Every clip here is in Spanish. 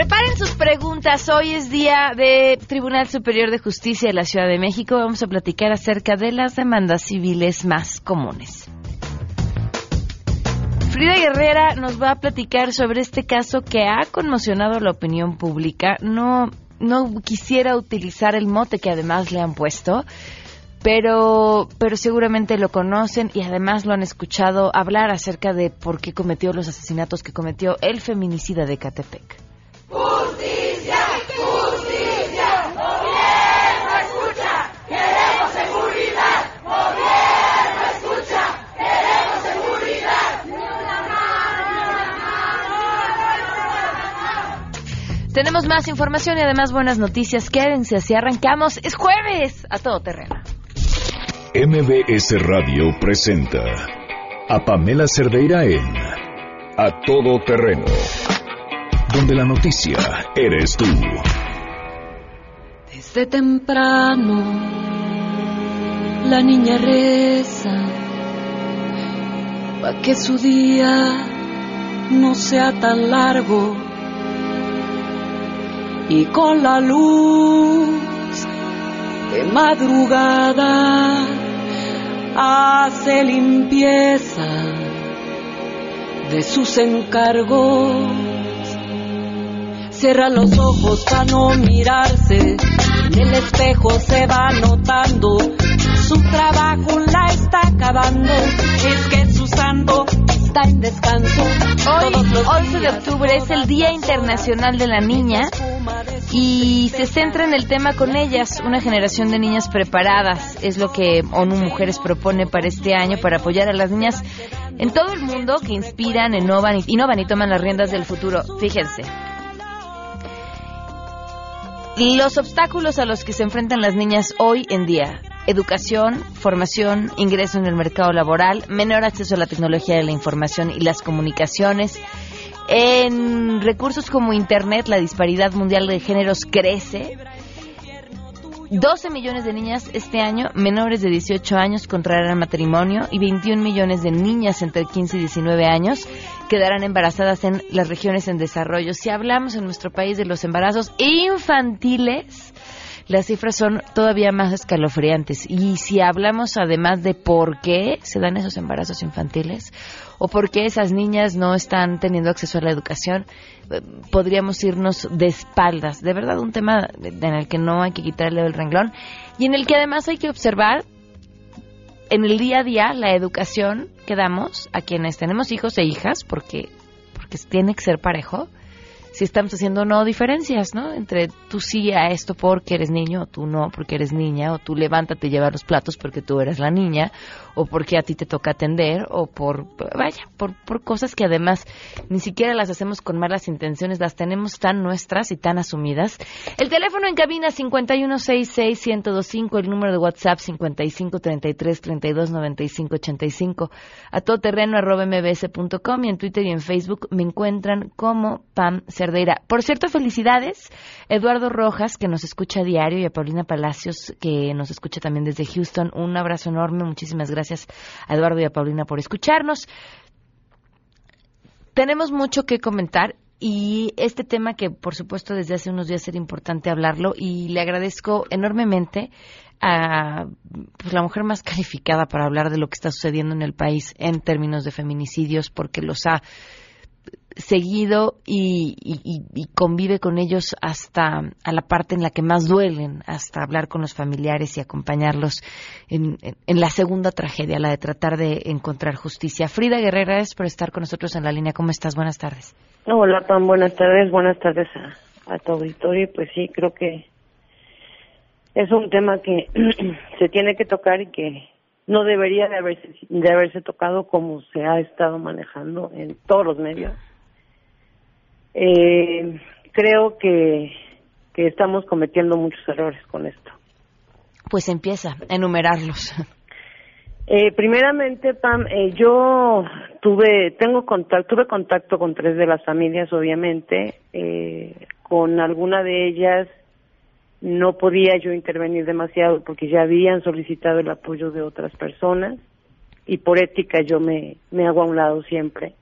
Preparen sus preguntas. Hoy es día de Tribunal Superior de Justicia de la Ciudad de México. Vamos a platicar acerca de las demandas civiles más comunes. Frida Guerrera nos va a platicar sobre este caso que ha conmocionado la opinión pública. No, no quisiera utilizar el mote que además le han puesto, pero, pero seguramente lo conocen y además lo han escuchado hablar acerca de por qué cometió los asesinatos que cometió el feminicida de Catepec. ¡Justicia! ¡Justicia! ¡Gobierno, escucha! ¡Queremos seguridad! ¡Gobierno, escucha! ¡Queremos seguridad! Tenemos más información y además buenas noticias. Quédense así arrancamos. Es jueves a todo terreno. MBS Radio presenta a Pamela Cerdeira en A Todo Terreno, donde la noticia eres tú. Desde temprano la niña reza para que su día no sea tan largo y con la luz de madrugada hace limpieza de sus encargos. Cierra los ojos para no mirarse, en el espejo se va notando, su trabajo la está acabando, es que su santo está en descanso. Hoy, Todos los 11 de octubre, es el Día Internacional de la Niña y se centra en el tema con ellas, una generación de niñas preparadas. Es lo que ONU Mujeres propone para este año para apoyar a las niñas en todo el mundo que inspiran, innovan y, innovan y toman las riendas del futuro. Fíjense. Los obstáculos a los que se enfrentan las niñas hoy en día. Educación, formación, ingreso en el mercado laboral, menor acceso a la tecnología de la información y las comunicaciones. En recursos como Internet, la disparidad mundial de géneros crece. 12 millones de niñas este año menores de 18 años contraerán matrimonio y 21 millones de niñas entre 15 y 19 años quedarán embarazadas en las regiones en desarrollo. Si hablamos en nuestro país de los embarazos infantiles, las cifras son todavía más escalofriantes. Y si hablamos además de por qué se dan esos embarazos infantiles o por qué esas niñas no están teniendo acceso a la educación, eh, podríamos irnos de espaldas. De verdad, un tema en el que no hay que quitarle el renglón y en el que además hay que observar en el día a día la educación que damos a quienes tenemos hijos e hijas, porque, porque tiene que ser parejo, si estamos haciendo no diferencias, ¿no? Entre tú sí a esto porque eres niño, o tú no porque eres niña, o tú levántate y lleva los platos porque tú eres la niña, o porque a ti te toca atender, o por, vaya, por, por cosas que además ni siquiera las hacemos con malas intenciones, las tenemos tan nuestras y tan asumidas. El teléfono en cabina 5166-1025, el número de WhatsApp 5533-329585, a todoterreno arroba mbs.com y en Twitter y en Facebook me encuentran como Pam Cerdeira. Por cierto, felicidades Eduardo Rojas, que nos escucha a diario, y a Paulina Palacios, que nos escucha también desde Houston. Un abrazo enorme, muchísimas gracias a Eduardo y a Paulina por escucharnos. Tenemos mucho que comentar y este tema que por supuesto desde hace unos días era importante hablarlo y le agradezco enormemente a pues, la mujer más calificada para hablar de lo que está sucediendo en el país en términos de feminicidios porque los ha seguido y, y, y, convive con ellos hasta a la parte en la que más duelen, hasta hablar con los familiares y acompañarlos en, en, la segunda tragedia, la de tratar de encontrar justicia. Frida Guerrera, es por estar con nosotros en la línea. ¿Cómo estás? Buenas tardes. Hola, Pam. Buenas tardes. Buenas tardes a, a tu auditorio. Pues sí, creo que es un tema que se tiene que tocar y que no debería de haberse, de haberse tocado como se ha estado manejando en todos los medios. Eh, creo que, que estamos cometiendo muchos errores con esto. Pues empieza a enumerarlos. Eh, primeramente, Pam, eh, yo tuve, tengo contacto, tuve contacto con tres de las familias, obviamente. Eh, con alguna de ellas no podía yo intervenir demasiado porque ya habían solicitado el apoyo de otras personas y por ética yo me, me hago a un lado siempre.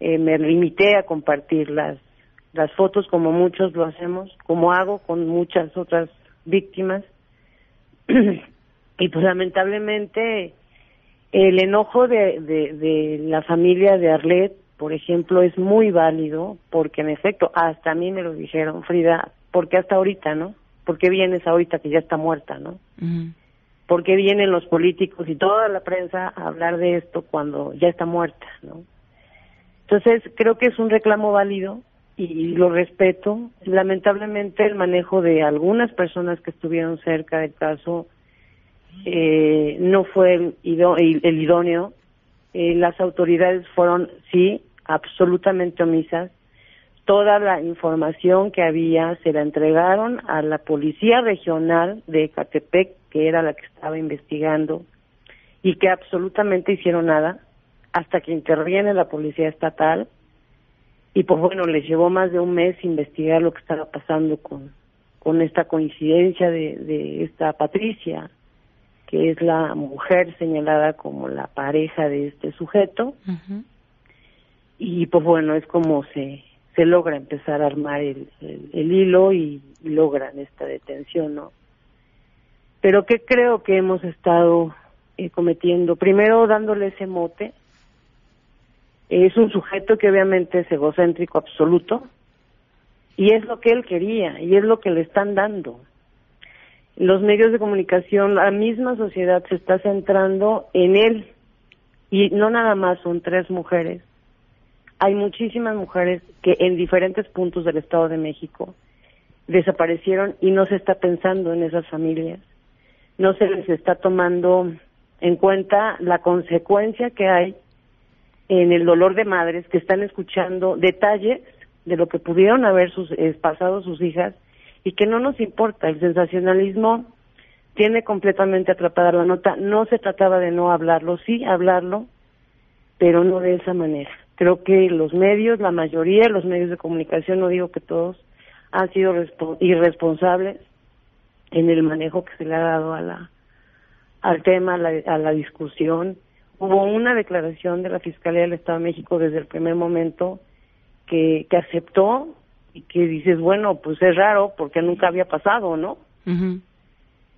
Eh, me limité a compartir las, las fotos como muchos lo hacemos, como hago con muchas otras víctimas. y pues lamentablemente el enojo de, de, de la familia de Arlet, por ejemplo, es muy válido porque en efecto, hasta a mí me lo dijeron, Frida, porque hasta ahorita, ¿no? ¿Por qué vienes ahorita que ya está muerta, no? ¿Por qué vienen los políticos y toda la prensa a hablar de esto cuando ya está muerta, no? Entonces, creo que es un reclamo válido y lo respeto. Lamentablemente, el manejo de algunas personas que estuvieron cerca del caso eh, no fue el, idóneo. Eh, las autoridades fueron, sí, absolutamente omisas. Toda la información que había se la entregaron a la Policía Regional de Ecatepec, que era la que estaba investigando, y que absolutamente hicieron nada hasta que interviene la Policía Estatal. Y pues bueno, les llevó más de un mes investigar lo que estaba pasando con, con esta coincidencia de, de esta Patricia, que es la mujer señalada como la pareja de este sujeto. Y pues bueno, es como se, se logra empezar a armar el, el, hilo y, logran esta detención, ¿no? Pero ¿qué creo que hemos estado eh, cometiendo? Primero dándole ese mote. Es un sujeto que obviamente es egocéntrico absoluto y es lo que él quería y es lo que le están dando los medios de comunicación, la misma sociedad se está centrando en él. Y no nada más son tres mujeres. Hay muchísimas mujeres que en diferentes puntos del Estado de México desaparecieron y no se está pensando en esas familias. No se les está tomando en cuenta la consecuencia que hay en el dolor de madres que están escuchando detalles de lo que pudieron haber sus, eh, pasado sus hijas y que no nos importa. El sensacionalismo tiene completamente atrapada la nota. No se trataba de no hablarlo, sí hablarlo, pero no de esa manera. Creo que los medios, la mayoría de los medios de comunicación, no digo que todos, han sido irresponsables en el manejo que se le ha dado a la al tema, a la, a la discusión. Hubo una declaración de la Fiscalía del Estado de México desde el primer momento que, que aceptó y que dices, bueno, pues es raro porque nunca había pasado, ¿no?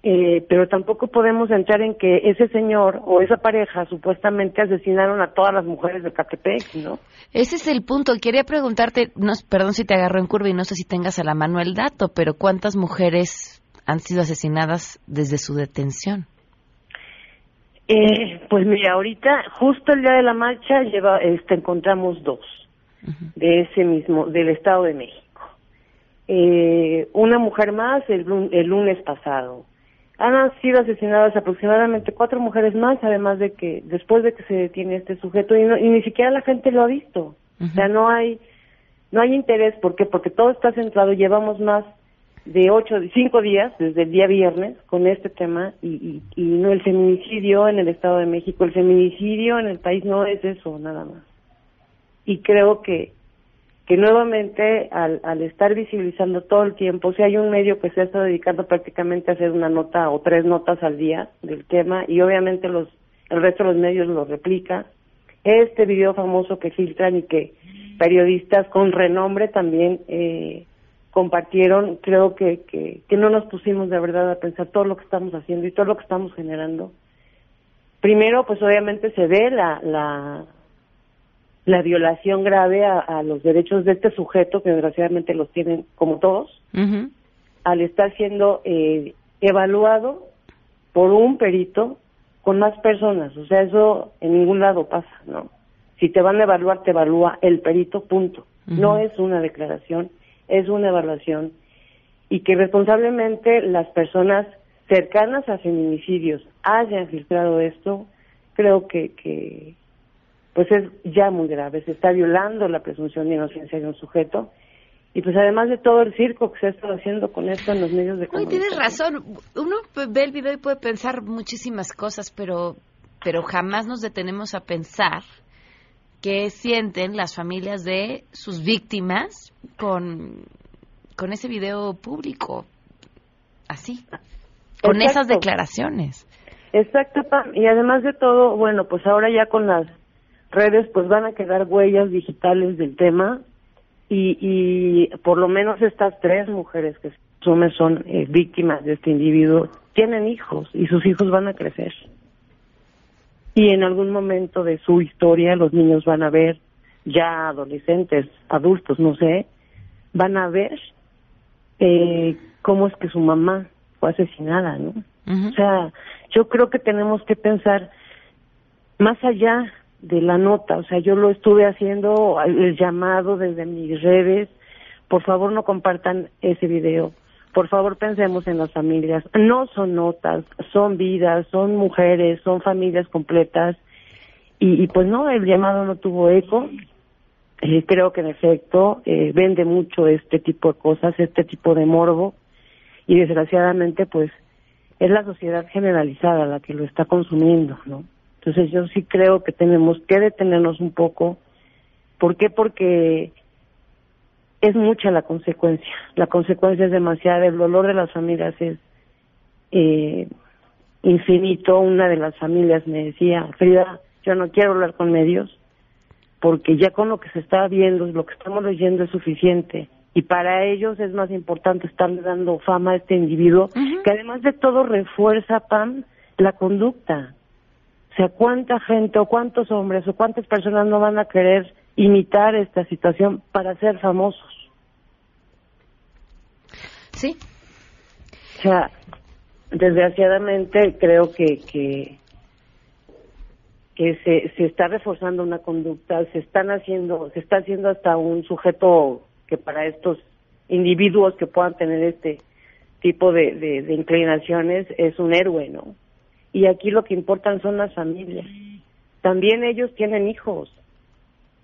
eh, pero tampoco podemos entrar en que ese señor o esa pareja supuestamente asesinaron a todas las mujeres de Catepec, ¿no? Ese es el punto. Quería preguntarte, no, perdón si te agarro en curva y no sé si tengas a la mano el dato, pero ¿cuántas mujeres han sido asesinadas desde su detención? Eh, pues mira, ahorita, justo el día de la marcha, lleva, este, encontramos dos de ese mismo, del Estado de México eh, una mujer más el, el lunes pasado. Han sido asesinadas aproximadamente cuatro mujeres más, además de que después de que se detiene este sujeto y, ni siquiera la gente lo ha visto. O sea, no hay no hay interés, ¿por qué? Porque todo está centrado, llevamos más de ocho, cinco días, desde el día viernes, con este tema, y, y, y, no el feminicidio en el Estado de México, el feminicidio en el país no es eso, nada más. Y creo que que nuevamente al, al estar visibilizando todo el tiempo, si hay un medio que se ha estado dedicando prácticamente a hacer una nota o tres notas al día del tema y obviamente los el resto de los medios lo replica, este video famoso que filtran y que periodistas con renombre también eh, compartieron, creo que, que, que no nos pusimos de verdad a pensar todo lo que estamos haciendo y todo lo que estamos generando. Primero, pues obviamente se ve la, la, la violación grave a, los derechos de este sujeto, que desgraciadamente los tienen como todos, al estar siendo eh, evaluado por un perito con más personas. O sea, eso en ningún lado pasa, ¿no? Si te van a evaluar, te evalúa el perito, punto. No es una declaración, es una evaluación. Y que responsablemente las personas cercanas a feminicidios hayan filtrado esto, creo que, que, pues es ya muy grave, se está violando la presunción de inocencia de un sujeto y pues además de todo el circo que se ha estado haciendo con esto en los medios de comunicación. tienes razón, uno ve el video y puede pensar muchísimas cosas, pero pero jamás nos detenemos a pensar qué sienten las familias de sus víctimas con, con ese video público, así, con esas declaraciones. Exacto, y además de todo, bueno, pues ahora ya con las redes pues van a quedar huellas digitales del tema y, y por lo menos estas tres mujeres que se son eh, víctimas de este individuo tienen hijos y sus hijos van a crecer. Y en algún momento de su historia los niños van a ver, ya adolescentes, adultos, no sé, van a ver eh, cómo es que su mamá fue asesinada, ¿no? O sea, yo creo que tenemos que pensar más allá de la nota, o sea, yo lo estuve haciendo el llamado desde mis redes, por favor no compartan ese video, por favor pensemos en las familias, no son notas, son vidas, son mujeres, son familias completas, y, pues no, el llamado no tuvo eco, eh, creo que en efecto eh, vende mucho este tipo de cosas, este tipo de morbo, y desgraciadamente pues es la sociedad generalizada la que lo está consumiendo, ¿no? Entonces yo sí creo que tenemos que detenernos un poco. ¿Por qué? Porque es mucha la consecuencia. La consecuencia es demasiada. El dolor de las familias es eh, infinito. Una de las familias me decía, Frida, yo no quiero hablar con medios porque ya con lo que se está viendo, lo que estamos leyendo es suficiente. Y para ellos es más importante estar dando fama a este individuo, que además de todo refuerza, Pam, la conducta. O sea, ¿cuánta gente o cuántos hombres o cuántas personas no van a querer imitar esta situación para ser famosos? Sí. O sea, desgraciadamente creo que, que, que se, se está reforzando una conducta, se están haciendo, se está haciendo hasta un sujeto que para estos individuos que puedan tener este tipo de, de inclinaciones es un héroe, ¿no? y aquí lo que importan son las familias. También ellos tienen hijos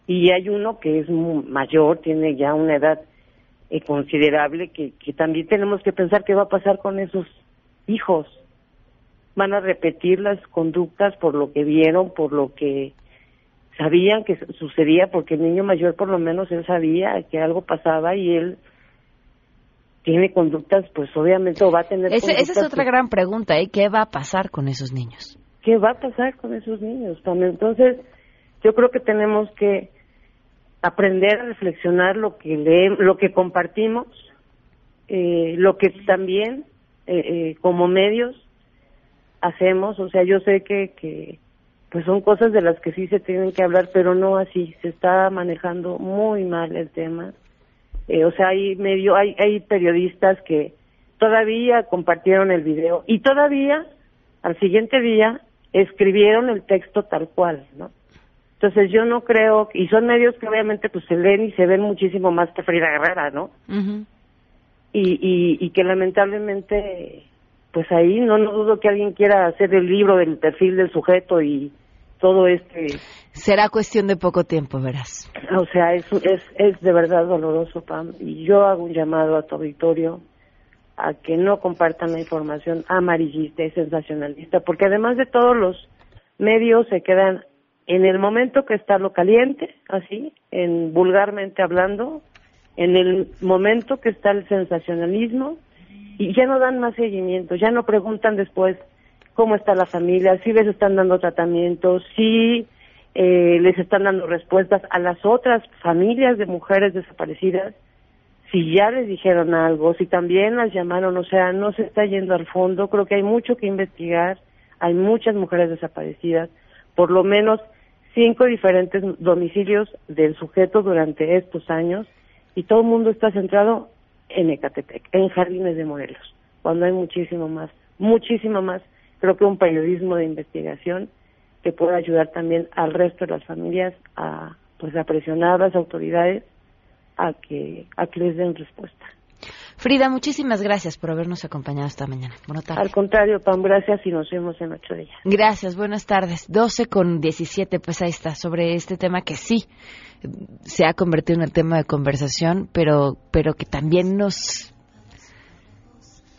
y hay uno que es mayor, tiene ya una edad eh, considerable que, que también tenemos que pensar qué va a pasar con esos hijos. Van a repetir las conductas por lo que vieron, por lo que sabían que sucedía, porque el niño mayor por lo menos él sabía que algo pasaba y él tiene conductas, pues obviamente o va a tener. esa es otra gran pregunta, ¿eh? ¿Qué va a pasar con esos niños? ¿Qué va a pasar con esos niños? También, entonces, yo creo que tenemos que aprender a reflexionar lo que leemos, lo que compartimos, eh, lo que también eh, eh, como medios hacemos. O sea, yo sé que, que pues son cosas de las que sí se tienen que hablar, pero no así. Se está manejando muy mal el tema eh, o sea, hay medio, hay, hay periodistas que todavía compartieron el video y todavía al siguiente día escribieron el texto tal cual, ¿no? Entonces yo no creo, y son medios que obviamente pues se leen y se ven muchísimo más que Frida Guerrera, ¿no? y, y, y que lamentablemente, pues ahí no, no dudo que alguien quiera hacer el libro del perfil del sujeto y todo este... Será cuestión de poco tiempo, verás. O sea, es, es, es de verdad doloroso, Pam, y yo hago un llamado a tu auditorio a que no compartan la información amarillista y sensacionalista, porque además de todos los medios se quedan en el momento que está lo caliente, así, en vulgarmente hablando, en el momento que está el sensacionalismo, y ya no dan más seguimiento, ya no preguntan después cómo está la familia, si les están dando tratamientos, si eh, les están dando respuestas a las otras familias de mujeres desaparecidas, si ya les dijeron algo, si también las llamaron, o sea, no se está yendo al fondo, creo que hay mucho que investigar, hay muchas mujeres desaparecidas, por lo menos cinco diferentes domicilios del sujeto durante estos años, y todo el mundo está centrado en Ecatepec, en Jardines de Morelos, cuando hay muchísimo más, muchísimo más creo que un periodismo de investigación que pueda ayudar también al resto de las familias a pues a presionar a las autoridades a que a que les den respuesta. Frida, muchísimas gracias por habernos acompañado esta mañana. Buenas tardes. Al contrario, Pam, gracias y nos vemos en ocho días. Gracias, buenas tardes. 12 con 17, pues ahí está, sobre este tema que sí se ha convertido en el tema de conversación, pero, pero que también nos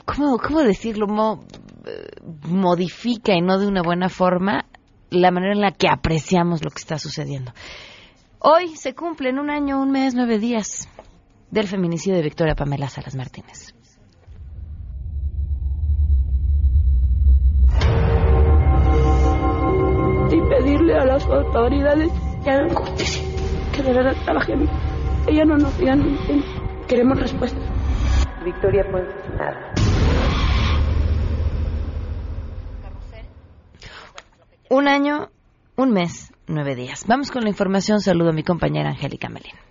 ¿cómo, cómo decirlo? modifica y no de una buena forma la manera en la que apreciamos lo que está sucediendo. Hoy se cumple en un año, un mes, nueve días del feminicidio de Victoria Pamela Salas Martínez. Y pedirle a las autoridades que hagan justicia, que de verdad trabajen ella no nos diga, no entiende. Queremos respuestas. Victoria Ponce Un año, un mes, nueve días. Vamos con la información. Saludo a mi compañera Angélica Melín.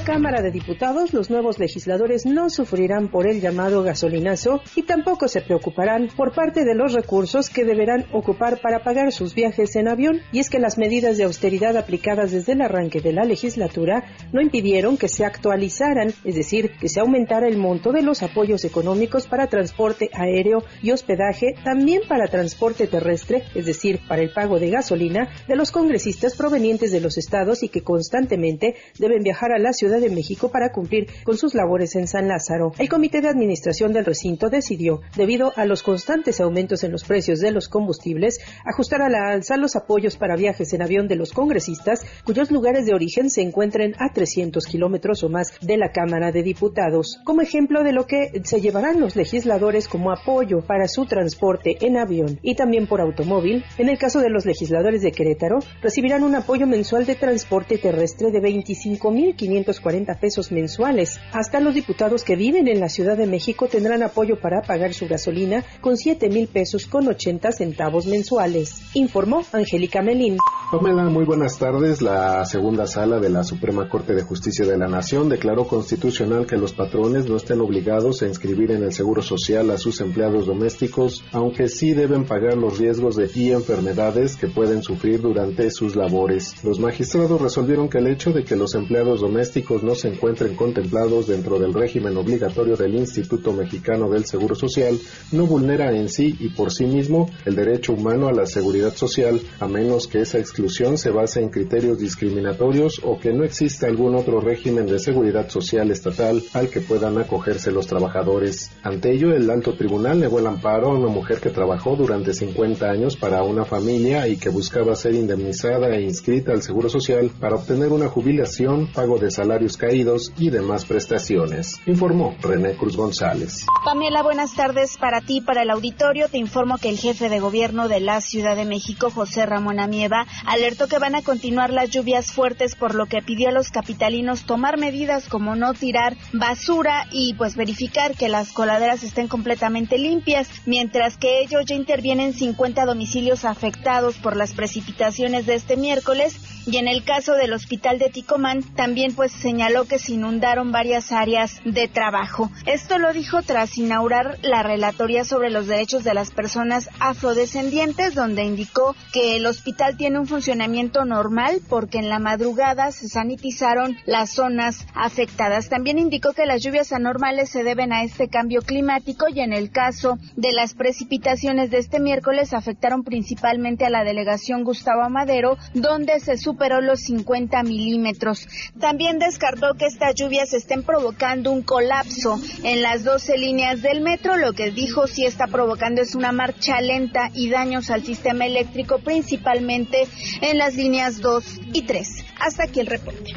En la Cámara de Diputados, los nuevos legisladores no sufrirán por el llamado gasolinazo y tampoco se preocuparán por parte de los recursos que deberán ocupar para pagar sus viajes en avión. Y es que las medidas de austeridad aplicadas desde el arranque de la legislatura no impidieron que se actualizaran, es decir, que se aumentara el monto de los apoyos económicos para transporte aéreo y hospedaje, también para transporte terrestre, es decir, para el pago de gasolina, de los congresistas provenientes de los estados y que constantemente deben viajar a la Ciudad de México para cumplir con sus labores en San Lázaro. El Comité de Administración del recinto decidió, debido a los constantes aumentos en los precios de los combustibles, ajustar a la alza los apoyos para viajes en avión de los congresistas cuyos lugares de origen se encuentren a 300 kilómetros o más de la Cámara de Diputados, como ejemplo de lo que se llevarán los legisladores como apoyo para su transporte en avión y también por automóvil. En el caso de los legisladores de Querétaro, recibirán un apoyo mensual de transporte terrestre de 25.500 pesos mensuales. Hasta los diputados que viven en la Ciudad de México tendrán apoyo para pagar su gasolina con 7 mil pesos con 80 centavos mensuales. Informó Angélica Melín. Pamela, muy buenas tardes. La segunda sala de la Suprema Corte de Justicia de la Nación declaró constitucional que los patrones no estén obligados a inscribir en el Seguro Social a sus empleados domésticos, aunque sí deben pagar los riesgos de y enfermedades que pueden sufrir durante sus labores. Los magistrados resolvieron que el hecho de que los empleados domésticos no se encuentren contemplados dentro del régimen obligatorio del Instituto Mexicano del Seguro Social no vulnera en sí y por sí mismo el derecho humano a la seguridad social, a menos que esa exclusión se base en criterios discriminatorios o que no exista algún otro régimen de seguridad social estatal al que puedan acogerse los trabajadores. Ante ello, el alto tribunal negó el amparo a una mujer que trabajó durante 50 años para una familia y que buscaba ser indemnizada e inscrita al Seguro Social para obtener una jubilación, pago de caídos y demás prestaciones, informó René Cruz González. Pamela, buenas tardes para ti, para el auditorio. Te informo que el jefe de gobierno de la Ciudad de México, José Ramón Amieva, alertó que van a continuar las lluvias fuertes, por lo que pidió a los capitalinos tomar medidas como no tirar basura y pues verificar que las coladeras estén completamente limpias, mientras que ellos ya intervienen 50 domicilios afectados por las precipitaciones de este miércoles y en el caso del hospital de Ticomán también pues señaló que se inundaron varias áreas de trabajo. Esto lo dijo tras inaugurar la relatoría sobre los derechos de las personas afrodescendientes donde indicó que el hospital tiene un funcionamiento normal porque en la madrugada se sanitizaron las zonas afectadas. También indicó que las lluvias anormales se deben a este cambio climático y en el caso de las precipitaciones de este miércoles afectaron principalmente a la delegación Gustavo Madero donde se superó los 50 milímetros. También descartó que estas lluvias estén provocando un colapso en las 12 líneas del metro. Lo que dijo sí está provocando es una marcha lenta y daños al sistema eléctrico, principalmente en las líneas 2 y 3. Hasta aquí el reporte.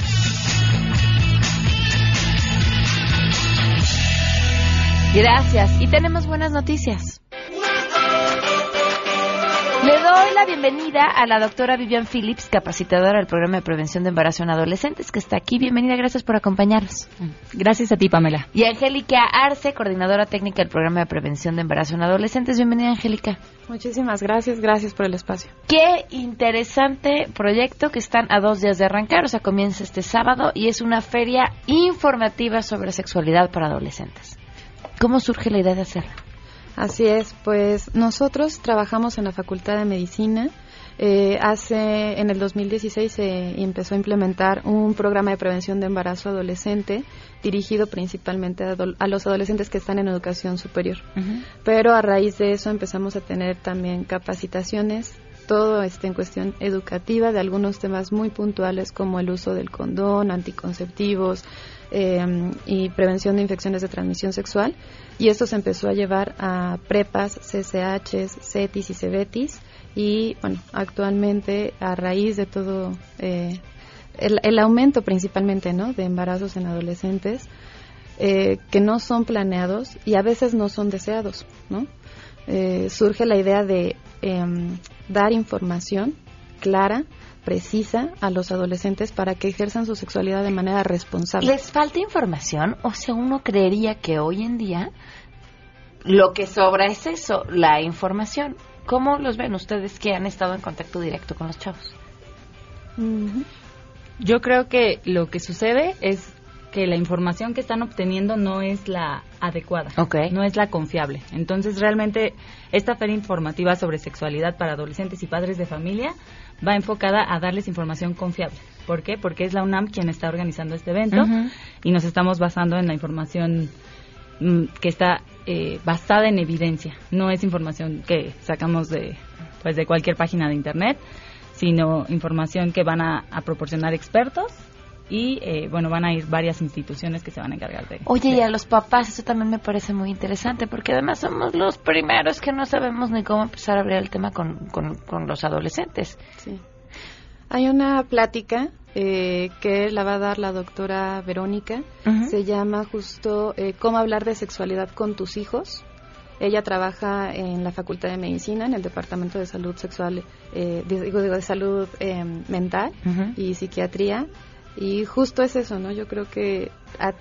Gracias. Y tenemos buenas noticias. Le doy la bienvenida a la doctora Vivian Phillips, capacitadora del programa de prevención de embarazo en adolescentes, que está aquí. Bienvenida, gracias por acompañarnos. Gracias a ti, Pamela. Y Angélica Arce, coordinadora técnica del programa de prevención de embarazo en adolescentes. Bienvenida, Angélica. Muchísimas gracias, gracias por el espacio. Qué interesante proyecto que están a dos días de arrancar, o sea, comienza este sábado y es una feria informativa sobre sexualidad para adolescentes. ¿Cómo surge la idea de hacerla? Así es, pues nosotros trabajamos en la Facultad de Medicina. Eh, hace en el 2016 se empezó a implementar un programa de prevención de embarazo adolescente dirigido principalmente a, a los adolescentes que están en educación superior. Pero a raíz de eso empezamos a tener también capacitaciones todo este en cuestión educativa de algunos temas muy puntuales como el uso del condón, anticonceptivos eh, y prevención de infecciones de transmisión sexual. Y esto se empezó a llevar a prepas, CCHs, CETIS y CEBETIS. Y bueno, actualmente a raíz de todo eh, el, aumento principalmente ¿no? de embarazos en adolescentes, eh, que no son planeados y a veces no son deseados, ¿no? surge la idea de eh, dar información clara, precisa a los adolescentes para que ejerzan su sexualidad de manera responsable. ¿Les falta información? O sea, uno creería que hoy en día lo que sobra es eso, la información. ¿Cómo los ven ustedes que han estado en contacto directo con los chavos? Yo creo que lo que sucede es que la información que están obteniendo no es la adecuada, no es la confiable. Entonces, realmente, esta feria informativa sobre sexualidad para adolescentes y padres de familia va enfocada a darles información confiable. ¿Por qué? Porque es la UNAM quien está organizando este evento y nos estamos basando en la información mm, que está eh, basada en evidencia. No es información que sacamos de, pues, de cualquier página de internet, sino información que van a proporcionar expertos y eh, bueno, van a ir varias instituciones que se van a encargar de... Oye, y a los papás eso también me parece muy interesante porque además somos los primeros que no sabemos ni cómo empezar a abrir el tema con, con, los adolescentes. Sí. Hay una plática eh, que la va a dar la doctora Verónica, se llama justo eh, Cómo hablar de sexualidad con tus hijos. Ella trabaja en la Facultad de Medicina, en el Departamento de Salud Sexual, digo, de Salud Mental y Psiquiatría y justo es eso, ¿no? Yo creo que a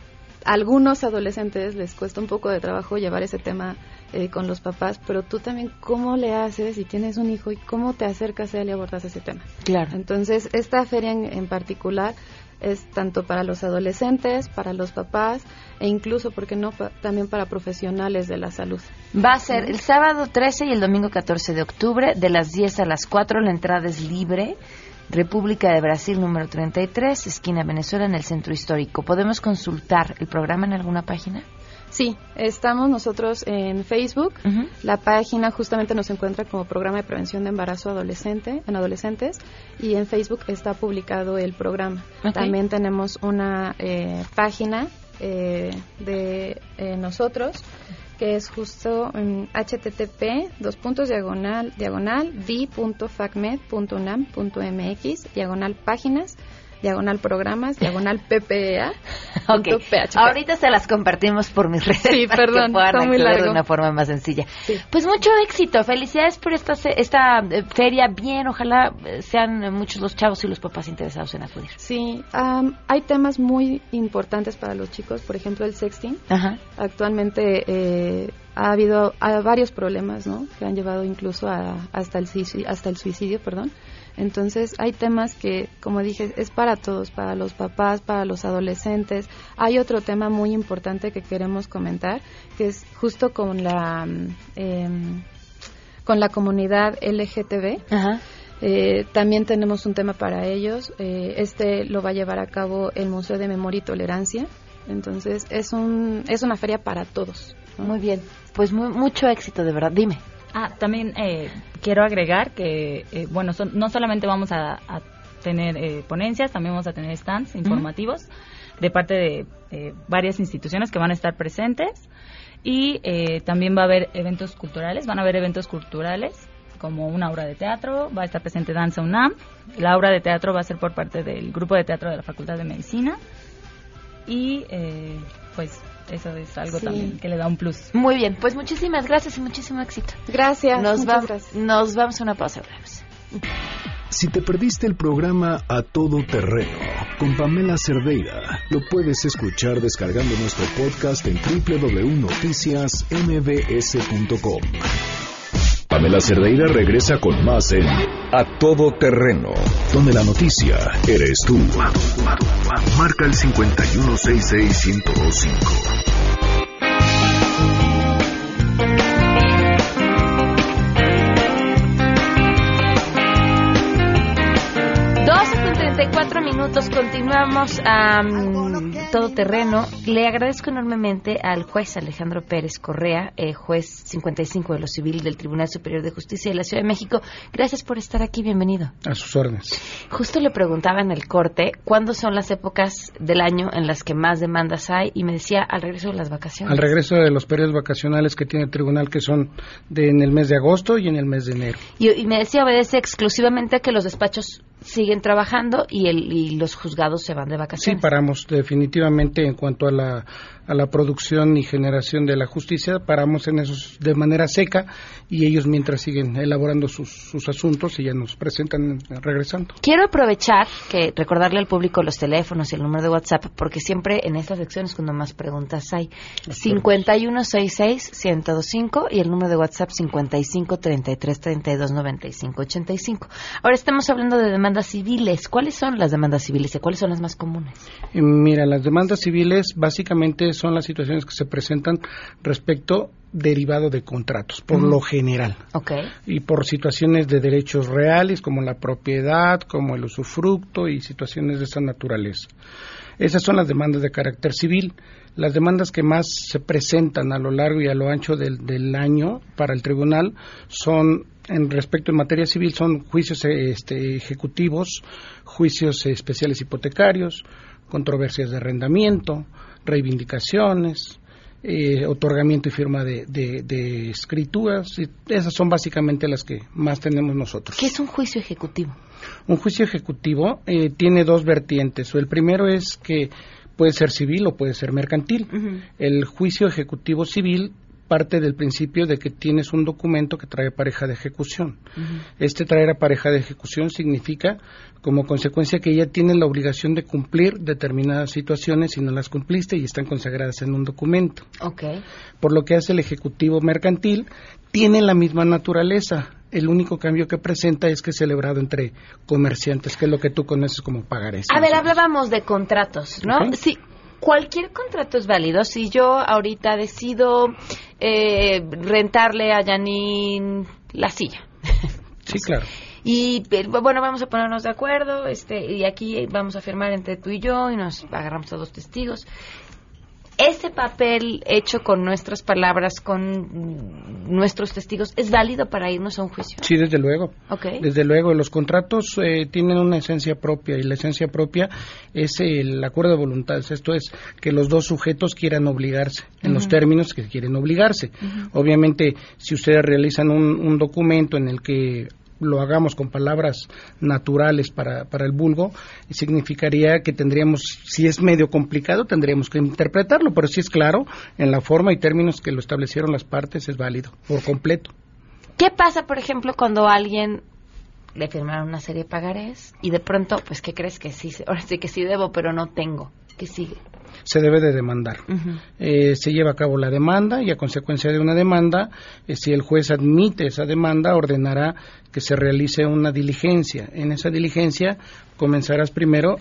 algunos adolescentes les cuesta un poco de trabajo llevar ese tema eh, con los papás, pero tú también, ¿cómo le haces si tienes un hijo y cómo te acercas a él y abordas ese tema? Claro. Entonces, esta feria en, particular es tanto para los adolescentes, para los papás e incluso, porque no?, también para profesionales de la salud. Va a ser el sábado 13 y el domingo 14 de octubre, de las 10 a las 4, la entrada es libre. República de Brasil número 33, esquina Venezuela, en el centro histórico. ¿Podemos consultar el programa en alguna página? Sí, estamos nosotros en Facebook. La página justamente nos encuentra como programa de prevención de embarazo adolescente en adolescentes y en Facebook está publicado el programa. También tenemos una eh, página eh, de eh, nosotros que es justo en http dos puntos diagonal diagonal di.facmed.unam.mx diagonal páginas diagonal programas, diagonal PPA. okay. Ahorita se las compartimos por mis redes sí, para perdón, que puedan acceder de una forma más sencilla. Pues mucho éxito, felicidades por esta, esta eh, feria, bien, ojalá eh, sean muchos los chavos y los papás interesados en acudir. Sí, hay temas muy importantes para los chicos, por ejemplo el sexting. Ajá. Actualmente eh, ha habido varios problemas, ¿no? Que han llevado incluso a, hasta el hasta el suicidio, perdón. Entonces hay temas que, como dije, es para todos, para los papás, para los adolescentes. Hay otro tema muy importante que queremos comentar, que es justo con la, em, con la comunidad LGTB. Eh, también tenemos un tema para ellos. Eh, este lo va a llevar a cabo el Museo de Memoria y Tolerancia. Entonces es, un, es una feria para todos. Muy bien, pues mucho éxito, de verdad. Dime. Ah, también eh, quiero agregar que, eh, bueno, no solamente vamos a, tener eh, ponencias, también vamos a tener stands informativos de parte de varias instituciones que van a estar presentes. Y también va a haber eventos culturales, van a haber eventos culturales como una obra de teatro, va a estar presente Danza UNAM, la obra de teatro va a ser por parte del grupo de teatro de la Facultad de Medicina. Y pues eso es algo también que le da un plus. Muy bien, pues muchísimas gracias y muchísimo éxito. Gracias. Nos, nos vamos a una pausa. Si te perdiste el programa A Todo Terreno con Pamela Cerdeira, lo puedes escuchar descargando nuestro podcast en www.noticiasmbs.com. Pamela Cerdeira regresa con más en A Todo Terreno, donde la noticia eres tú. Marca el 5166125. 34 minutos, continuamos a todo terreno. Le agradezco enormemente al juez Alejandro Pérez Correa, eh, juez 55 de lo civil del Tribunal Superior de Justicia de la Ciudad de México. Gracias por estar aquí, bienvenido. A sus órdenes. Justo le preguntaba en el corte cuándo son las épocas del año en las que más demandas hay y me decía al regreso de las vacaciones. Al regreso de los periodos vacacionales que tiene el tribunal, que son de, en el mes de agosto y en el mes de enero. Y, y me decía, obedece exclusivamente a que los despachos siguen trabajando y, el, y los juzgados se van de vacaciones. Sí, paramos definitivamente en cuanto a la a la producción y generación de la justicia, paramos en esos de manera seca y ellos mientras siguen elaborando sus, sus asuntos y ya nos presentan regresando. Quiero aprovechar que recordarle al público los teléfonos y el número de WhatsApp porque siempre en estas secciones cuando más preguntas hay 5166-1025 y el número de WhatsApp 5533329585. Ahora estamos hablando de demandas civiles. ¿Cuáles son las demandas civiles y cuáles son las más comunes? Mira, las demandas civiles básicamente son las situaciones que se presentan respecto derivado de contratos, por lo general. Y por situaciones de derechos reales, como la propiedad, como el usufructo y situaciones de esa naturaleza. Esas son las demandas de carácter civil. Las demandas que más se presentan a lo largo y a lo ancho del, del año para el tribunal son, en respecto en materia civil, son juicios este, ejecutivos, juicios especiales hipotecarios, controversias de arrendamiento, reivindicaciones, eh, otorgamiento y firma de, escrituras. Y esas son básicamente las que más tenemos nosotros. ¿Qué es un juicio ejecutivo? Un juicio ejecutivo eh, tiene dos vertientes. El primero es que puede ser civil o puede ser mercantil. El juicio ejecutivo civil parte del principio de que tienes un documento que trae pareja de ejecución. Este traer a pareja de ejecución significa como consecuencia que ella tiene la obligación de cumplir determinadas situaciones y no las cumpliste y están consagradas en un documento. Por lo que hace el ejecutivo mercantil tiene la misma naturaleza. El único cambio que presenta es que es celebrado entre comerciantes, que es lo que tú conoces como pagarés. A ver, hablábamos de contratos, ¿no? Sí, cualquier contrato es válido. Si yo ahorita decido eh, rentarle a Janine la silla. Sí, claro. Y eh, bueno, vamos a ponernos de acuerdo, este, y aquí vamos a firmar entre tú y yo y nos agarramos a dos testigos ese papel hecho con nuestras palabras, con nuestros testigos, ¿es válido para irnos a un juicio? Sí, desde luego. Desde luego, los contratos eh, tienen una esencia propia y la esencia propia es el acuerdo de voluntades. Esto es que los dos sujetos quieran obligarse en los términos que quieren obligarse. Obviamente, si ustedes realizan un documento en el que lo hagamos con palabras naturales para, para el vulgo, significaría que tendríamos, si es medio complicado, tendríamos que interpretarlo, pero si es claro, en la forma y términos que lo establecieron las partes, es válido, por completo. ¿Qué pasa, por ejemplo, cuando alguien le firmaron una serie de pagarés y de pronto, pues, ¿qué crees que sí? Ahora sí que sí debo, pero no tengo. ¿Qué sigue? Se debe de demandar. Eh, se lleva a cabo la demanda y a consecuencia de una demanda, eh, si el juez admite esa demanda, ordenará que se realice una diligencia. En esa diligencia comenzarás primero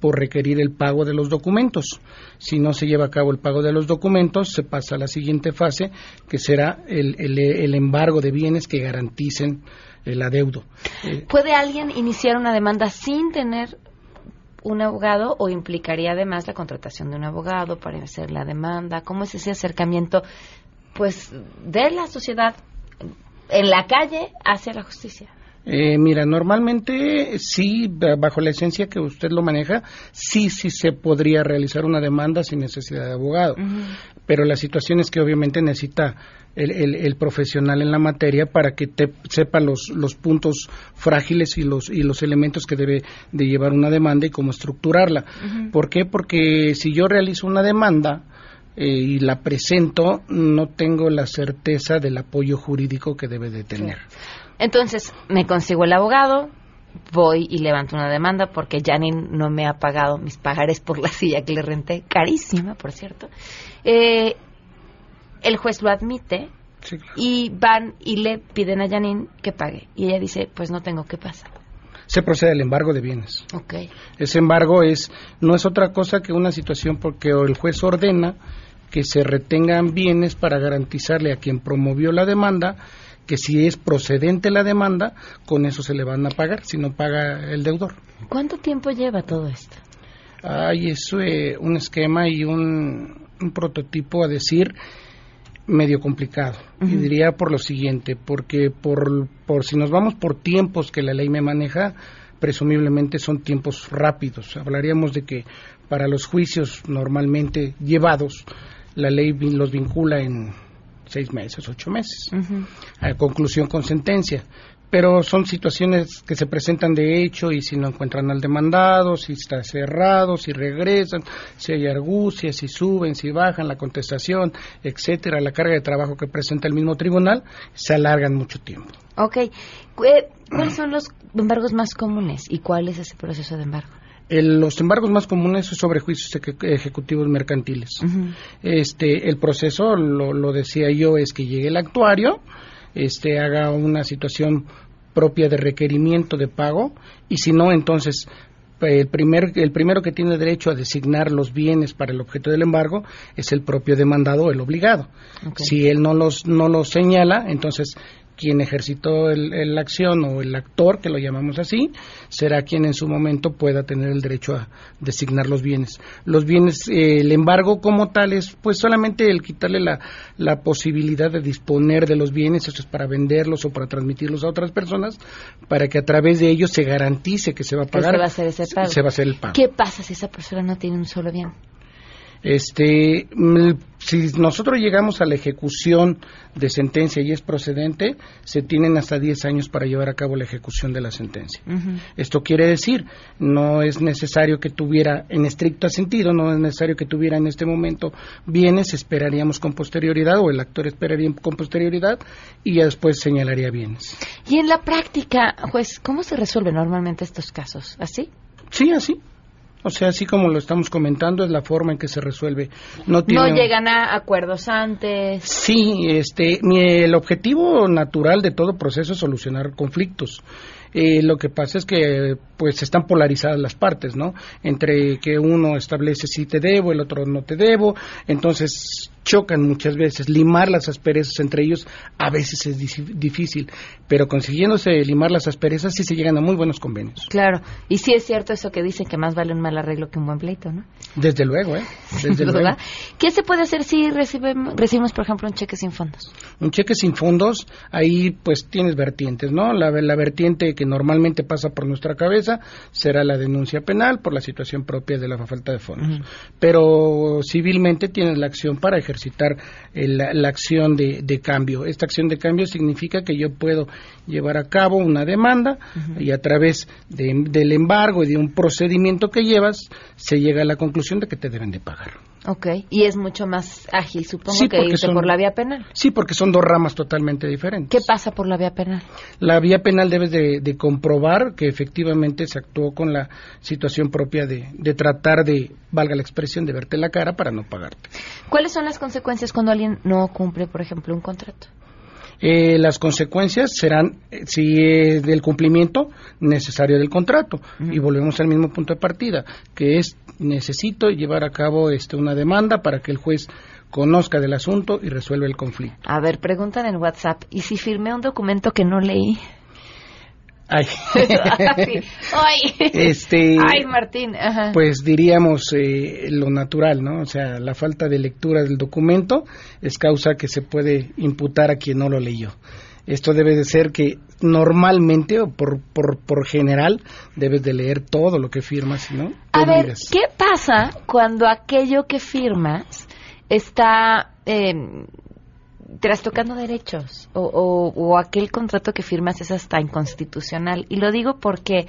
por requerir el pago de los documentos. Si no se lleva a cabo el pago de los documentos, se pasa a la siguiente fase, que será el, el, embargo de bienes que garanticen el adeudo. Eh, ¿Puede alguien iniciar una demanda sin tener un abogado o implicaría además la contratación de un abogado para hacer la demanda? ¿Cómo es ese acercamiento pues de la sociedad en la calle hacia la justicia? Eh, mira, normalmente sí, bajo la esencia que usted lo maneja, sí, sí se podría realizar una demanda sin necesidad de abogado. Pero la situación es que obviamente necesita el, profesional en la materia para que te, sepa los, los puntos frágiles y los, y los elementos que debe de llevar una demanda y cómo estructurarla. ¿Por qué? Porque si yo realizo una demanda, eh, y la presento, no tengo la certeza del apoyo jurídico que debe de tener. Entonces, me consigo el abogado, voy y levanto una demanda porque Janine no me ha pagado mis pagares por la silla que le renté, carísima, por cierto. Eh, el juez lo admite y van y le piden a Janine que pague. Y ella dice, pues no tengo, ¿qué pasa? Se procede al embargo de bienes. Okay. Ese embargo es, no es otra cosa que una situación porque el juez ordena que se retengan bienes para garantizarle a quien promovió la demanda que si es procedente la demanda, con eso se le van a pagar, si no paga el deudor. ¿Cuánto tiempo lleva todo esto? Hay eso, eh, un esquema y un, prototipo a decir medio complicado. Y diría por lo siguiente, porque por, por si nos vamos por tiempos que la ley me maneja, presumiblemente son tiempos rápidos. Hablaríamos de que para los juicios normalmente llevados, la ley los vincula en seis meses, ocho meses. A conclusión con sentencia. pero son situaciones que se presentan de hecho y si no encuentran al demandado, si está cerrado, si regresan, si hay argucias, si suben, si bajan la contestación, etcétera, la carga de trabajo que presenta el mismo tribunal, se alargan mucho tiempo. Ok. ¿Cuáles son los embargos más comunes y cuál es ese proceso de embargo? Los embargos más comunes son sobre juicios ejecutivos mercantiles. Este, el proceso, lo, lo, decía yo, es que llegue el actuario, este, haga una situación propia de requerimiento de pago y si no, entonces el, primer, el primero que tiene derecho a designar los bienes para el objeto del embargo es el propio demandado o el obligado. Si él no los, no los señala, entonces quien ejercitó la acción o el actor, que lo llamamos así, será quien en su momento pueda tener el derecho a designar los bienes. Los bienes, eh, el embargo como tal es pues solamente el quitarle la, la posibilidad de disponer de los bienes, eso es para venderlos o para transmitirlos a otras personas, para que a través de ellos se garantice que se va a pagar. se va a hacer ese pago. Se va a hacer el pago. ¿Qué pasa si esa persona no tiene un solo bien? Este, mm, si nosotros llegamos a la ejecución de sentencia y es procedente, se tienen hasta 10 años para llevar a cabo la ejecución de la sentencia. Esto quiere decir, no es necesario que tuviera, en estricto sentido, no es necesario que tuviera en este momento bienes, esperaríamos con posterioridad o el actor esperaría con posterioridad y ya después señalaría bienes. Y en la práctica, juez, ¿cómo se resuelven normalmente estos casos? ¿Así? Sí, así. O sea, así como lo estamos comentando, es la forma en que se resuelve. No, llegan a acuerdos antes. Sí, este, el objetivo natural de todo proceso es solucionar conflictos. Eh, lo que pasa es que pues están polarizadas las partes, ¿no? Entre que uno establece si te debo, el otro no te debo, entonces chocan muchas veces. Limar las asperezas entre ellos a veces es difícil, pero consiguiéndose limar las asperezas sí se llegan a muy buenos convenios. Claro, y sí es cierto eso que dicen que más vale un mal arreglo que un buen pleito, ¿no? Desde luego, ¿eh? Desde luego. ¿Qué se puede hacer si recibimos, recibimos, por ejemplo, un cheque sin fondos? Un cheque sin fondos, ahí pues tienes vertientes, ¿no? La, la vertiente que normalmente pasa por nuestra cabeza será la denuncia penal por la situación propia de la falta de fondos. Pero civilmente tienes la acción para ejercitar eh, la, acción de, cambio. Esta acción de cambio significa que yo puedo llevar a cabo una demanda y a través del embargo y de un procedimiento que llevas se llega a la conclusión de que te deben de pagar. Ok, y es mucho más ágil, supongo, que irse por la vía penal. Sí, porque son dos ramas totalmente diferentes. ¿Qué pasa por la vía penal? La vía penal debes de, comprobar que efectivamente se actuó con la situación propia de, de, tratar de, valga la expresión, de verte la cara para no pagarte. ¿Cuáles son las consecuencias cuando alguien no cumple, por ejemplo, un contrato? Eh, las consecuencias serán eh, si es del cumplimiento necesario del contrato y volvemos al mismo punto de partida que es necesito llevar a cabo este una demanda para que el juez conozca del asunto y resuelva el conflicto. A ver, preguntan en WhatsApp, ¿y si firmé un documento que no leí? Ay. Ay. Este, Ay, Martín. Pues diríamos eh, lo natural, ¿no? O sea, la falta de lectura del documento es causa que se puede imputar a quien no lo leyó. Esto debe de ser que normalmente o por, por, por general debes de leer todo lo que firmas, ¿no? A ver, ¿qué pasa cuando aquello que firmas está... Eh, trastocando derechos o, o, aquel contrato que firmas es hasta inconstitucional. Y lo digo porque,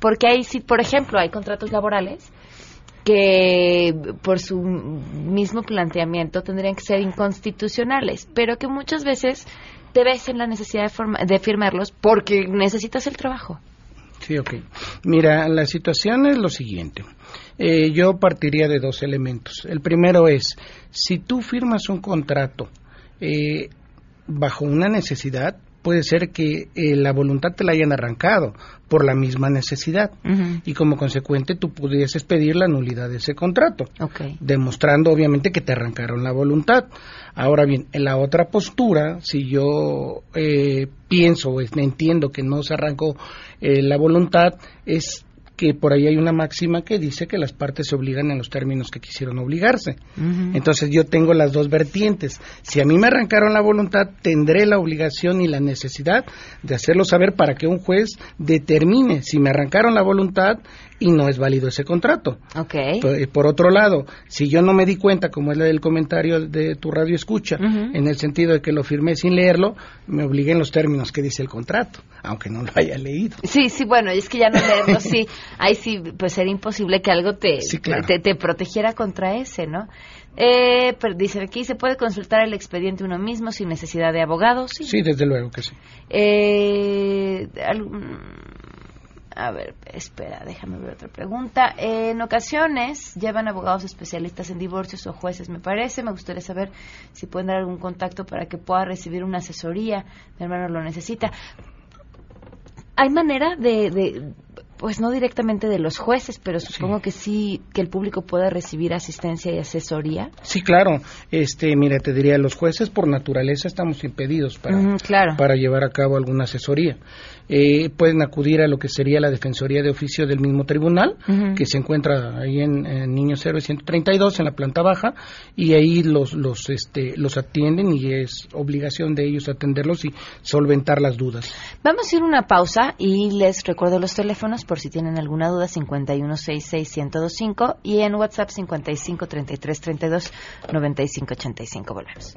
porque hay, si, por ejemplo, hay contratos laborales que por su mismo planteamiento tendrían que ser inconstitucionales, pero que muchas veces te ves en la necesidad de, de firmarlos porque necesitas el trabajo. Sí, ok. Mira, la situación es lo siguiente. Eh, yo partiría de dos elementos. El primero es, si tú firmas un contrato eh, bajo una necesidad, puede ser que eh, la voluntad te la hayan arrancado por la misma necesidad. Y como consecuente tú pudieses pedir la nulidad de ese contrato, demostrando obviamente que te arrancaron la voluntad. Ahora bien, en la otra postura, si yo eh, pienso o entiendo que no se arrancó eh, la voluntad, es que por ahí hay una máxima que dice que las partes se obligan en los términos que quisieron obligarse. Entonces yo tengo las dos vertientes. Si a mí me arrancaron la voluntad, tendré la obligación y la necesidad de hacerlo saber para que un juez determine si me arrancaron la voluntad, y no es válido ese contrato. Okay. Por, otro lado, si yo no me di cuenta, como es del comentario de tu radio escucha, en el sentido de que lo firmé sin leerlo, me obligué en los términos que dice el contrato, aunque no lo haya leído. Sí, sí, bueno, es que ya no leerlo, sí, ahí sí, pues sería imposible que algo te, te, te, protegiera contra ese, ¿no? Eh, pero dice aquí, ¿se puede consultar el expediente uno mismo sin necesidad de abogado? Sí, sí desde luego que sí. Eh, a ver, espera, déjame ver otra pregunta. en ocasiones llevan abogados especialistas en divorcios o jueces, me parece. Me gustaría saber si pueden dar algún contacto para que pueda recibir una asesoría. Mi hermano lo necesita. ¿Hay manera de, pues no directamente de los jueces, pero supongo que sí que el público pueda recibir asistencia y asesoría. Sí, claro. Este, mira, te diría, los jueces por naturaleza estamos impedidos para, para llevar a cabo alguna asesoría eh, pueden acudir a lo que sería la Defensoría de Oficio del mismo tribunal, que se encuentra ahí en, Niño 0 132, en la planta baja, y ahí los, los, este, los atienden y es obligación de ellos atenderlos y solventar las dudas. Vamos a ir una pausa y les recuerdo los teléfonos por si tienen alguna duda, 5166125 y en WhatsApp 5533329585. Volvemos.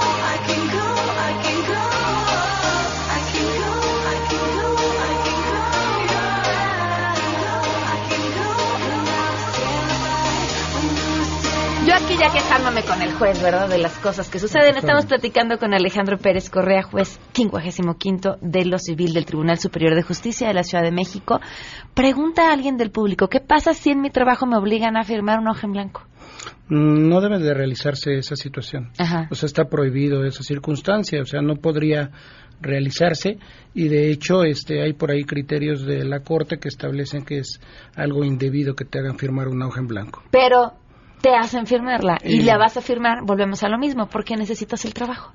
Yo aquí ya quejándome con el juez, ¿verdad? De las cosas que suceden. Estamos platicando con Alejandro Pérez Correa, juez 55 de lo civil del Tribunal Superior de Justicia de la Ciudad de México. Pregunta a alguien del público, ¿qué pasa si en mi trabajo me obligan a firmar un hoja en blanco? Mm, no debe de realizarse esa situación. O sea, está prohibido esa circunstancia. O sea, no podría realizarse y de hecho este hay por ahí criterios de la corte que establecen que es algo indebido que te hagan firmar una hoja en blanco. Pero te hacen firmarla y la vas a firmar, volvemos a lo mismo, porque necesitas el trabajo.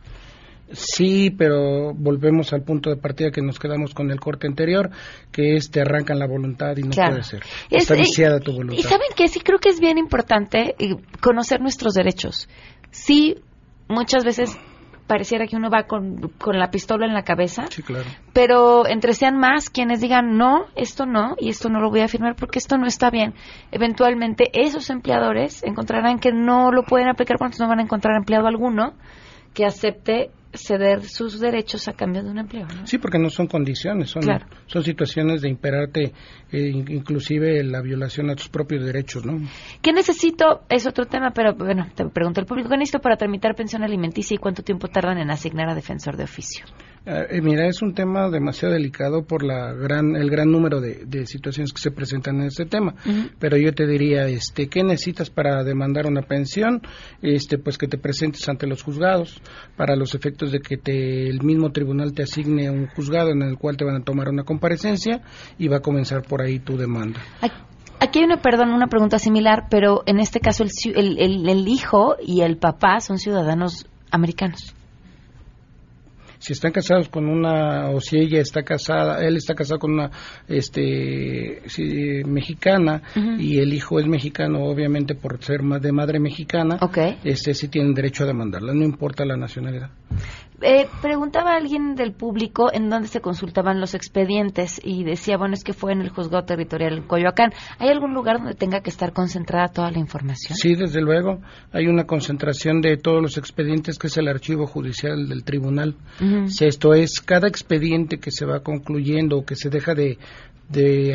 Sí, pero volvemos al punto de partida que nos quedamos con el corte anterior, que es te arrancan la voluntad y no puede ser. Está viciada tu voluntad. Y saben que sí creo que es bien importante eh, conocer nuestros derechos. Sí, muchas veces pareciera que uno va con, con, la pistola en la cabeza. Sí, claro. Pero entre sean más quienes digan, no, esto no, y esto no lo voy a firmar porque esto no está bien. Eventualmente esos empleadores encontrarán que no lo pueden aplicar porque no van a encontrar empleado alguno que acepte ceder sus derechos a cambio de un empleo. Sí, porque no son condiciones, son, son situaciones de imperarte, eh, inclusive la violación a tus propios derechos, ¿no? ¿Qué necesito? Es otro tema, pero bueno, te pregunto el público, ¿qué necesito para tramitar pensión alimenticia y cuánto tiempo tardan en asignar a defensor de oficio? Eh, mira, es un tema demasiado delicado por la gran, el gran número de, situaciones que se presentan en este tema. Pero yo te diría, este, ¿qué necesitas para demandar una pensión? Este, pues que te presentes ante los juzgados para los efectos de que te, el mismo tribunal te asigne un juzgado en el cual te van a tomar una comparecencia y va a comenzar por ahí tu demanda. Aquí hay una, perdón, una pregunta similar, pero en este caso el, el hijo y el papá son ciudadanos americanos si están casados con una o si ella está casada, él está casado con una este mexicana y el hijo es mexicano, obviamente por ser de madre mexicana, este sí tienen derecho a demandarla, no importa la nacionalidad. Eh, preguntaba a alguien del público en dónde se consultaban los expedientes y decía, bueno, es que fue en el juzgado territorial en Coyoacán. ¿Hay algún lugar donde tenga que estar concentrada toda la información? Sí, desde luego. Hay una concentración de todos los expedientes que es el archivo judicial del tribunal. esto es, cada expediente que se va concluyendo o que se deja de,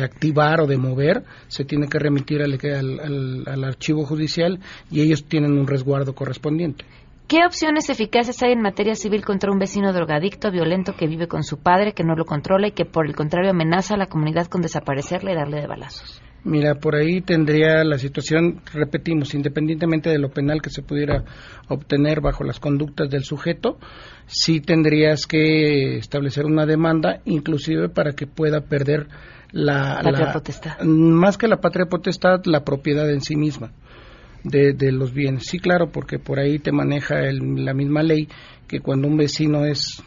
activar o de mover, se tiene que remitir al, archivo judicial y ellos tienen un resguardo correspondiente. ¿Qué opciones eficaces hay en materia civil contra un vecino drogadicto, violento, que vive con su padre, que no lo controla y que por el contrario amenaza a la comunidad con desaparecerle y darle de balazos? Mira, por ahí tendría la situación, repetimos, independientemente de lo penal que se pudiera obtener bajo las conductas del sujeto, sí tendrías que establecer una demanda, inclusive para que pueda perder la, patria potestad. Más que la patria potestad, la propiedad en sí misma de, de, los bienes. Sí, claro, porque por ahí te maneja la misma ley que cuando un vecino es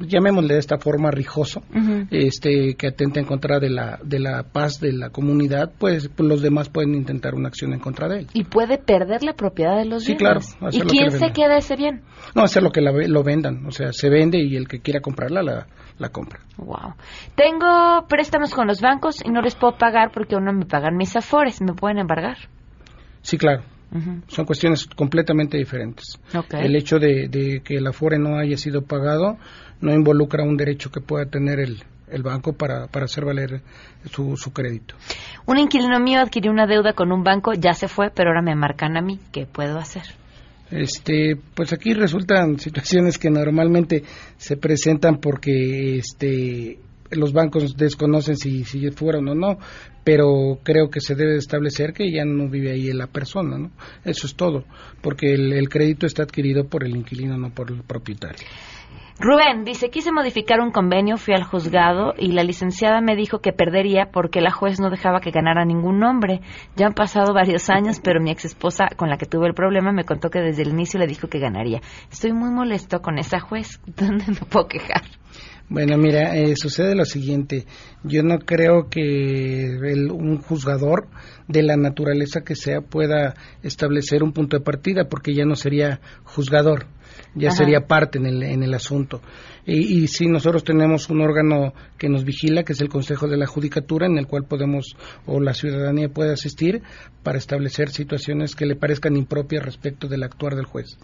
llamémosle de esta forma rijoso, este que atenta en contra de la de la paz de la comunidad, pues, pues, los demás pueden intentar una acción en contra de él. Y puede perder la propiedad de los sí, bienes. claro. ¿Y quién se queda ese bien? No, hacer lo que lo vendan, o sea, se vende y el que quiera comprarla la, la compra. Wow. Tengo préstamos con los bancos y no les puedo pagar porque aún no me pagan mis afores, ¿me pueden embargar? Sí, claro. Son cuestiones completamente diferentes. El hecho de, que el afore no haya sido pagado no involucra un derecho que pueda tener el, el banco para, para hacer valer su, su crédito. Un inquilino mío adquirió una deuda con un banco, ya se fue, pero ahora me marcan a mí. ¿Qué puedo hacer? Este, pues aquí resultan situaciones que normalmente se presentan porque este los bancos desconocen si, si fueron o no, pero creo que se debe establecer que ya no vive ahí la persona, ¿no? Eso es todo, porque el, crédito está adquirido por el inquilino, no por el propietario. Rubén dice, quise modificar un convenio, fui al juzgado y la licenciada me dijo que perdería porque la juez no dejaba que ganara ningún nombre. Ya han pasado varios años, pero mi ex esposa con la que tuve el problema me contó que desde el inicio le dijo que ganaría. Estoy muy molesto con esa juez. ¿Dónde me puedo quejar? Bueno, mira, eh, sucede lo siguiente. Yo no creo que un juzgador de la naturaleza que sea pueda establecer un punto de partida, porque ya no sería juzgador, ya sería parte en el, en el asunto. Y, y si nosotros tenemos un órgano que nos vigila, que es el Consejo de la Judicatura, en el cual podemos o la ciudadanía puede asistir para establecer situaciones que le parezcan impropias respecto del actuar del juez.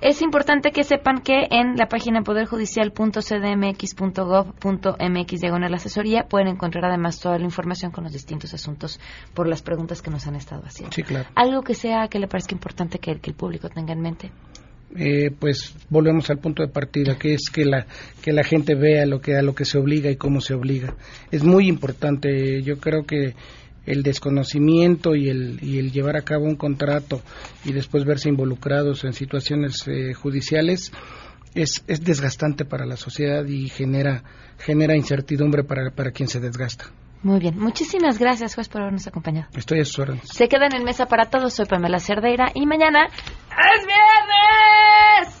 Es importante que sepan que en la página poderjudicial.cdmx.gov.mx diagonal asesoría pueden encontrar además toda la información con los distintos asuntos por las preguntas que nos han estado haciendo. Sí, claro. Algo que sea que le parezca importante que, el público tenga en mente. Eh, pues volvemos al punto de partida, que es que la que la gente vea lo que a lo que se obliga y cómo se obliga. Es muy importante. Yo creo que el desconocimiento y el, y el llevar a cabo un contrato y después verse involucrados en situaciones eh, judiciales es, es desgastante para la sociedad y genera, genera incertidumbre para, para quien se desgasta. Muy bien. Muchísimas gracias, juez, por habernos acompañado. Estoy a sus órdenes. Se quedan en mesa para todos. Soy Pamela Cerdeira y mañana es viernes.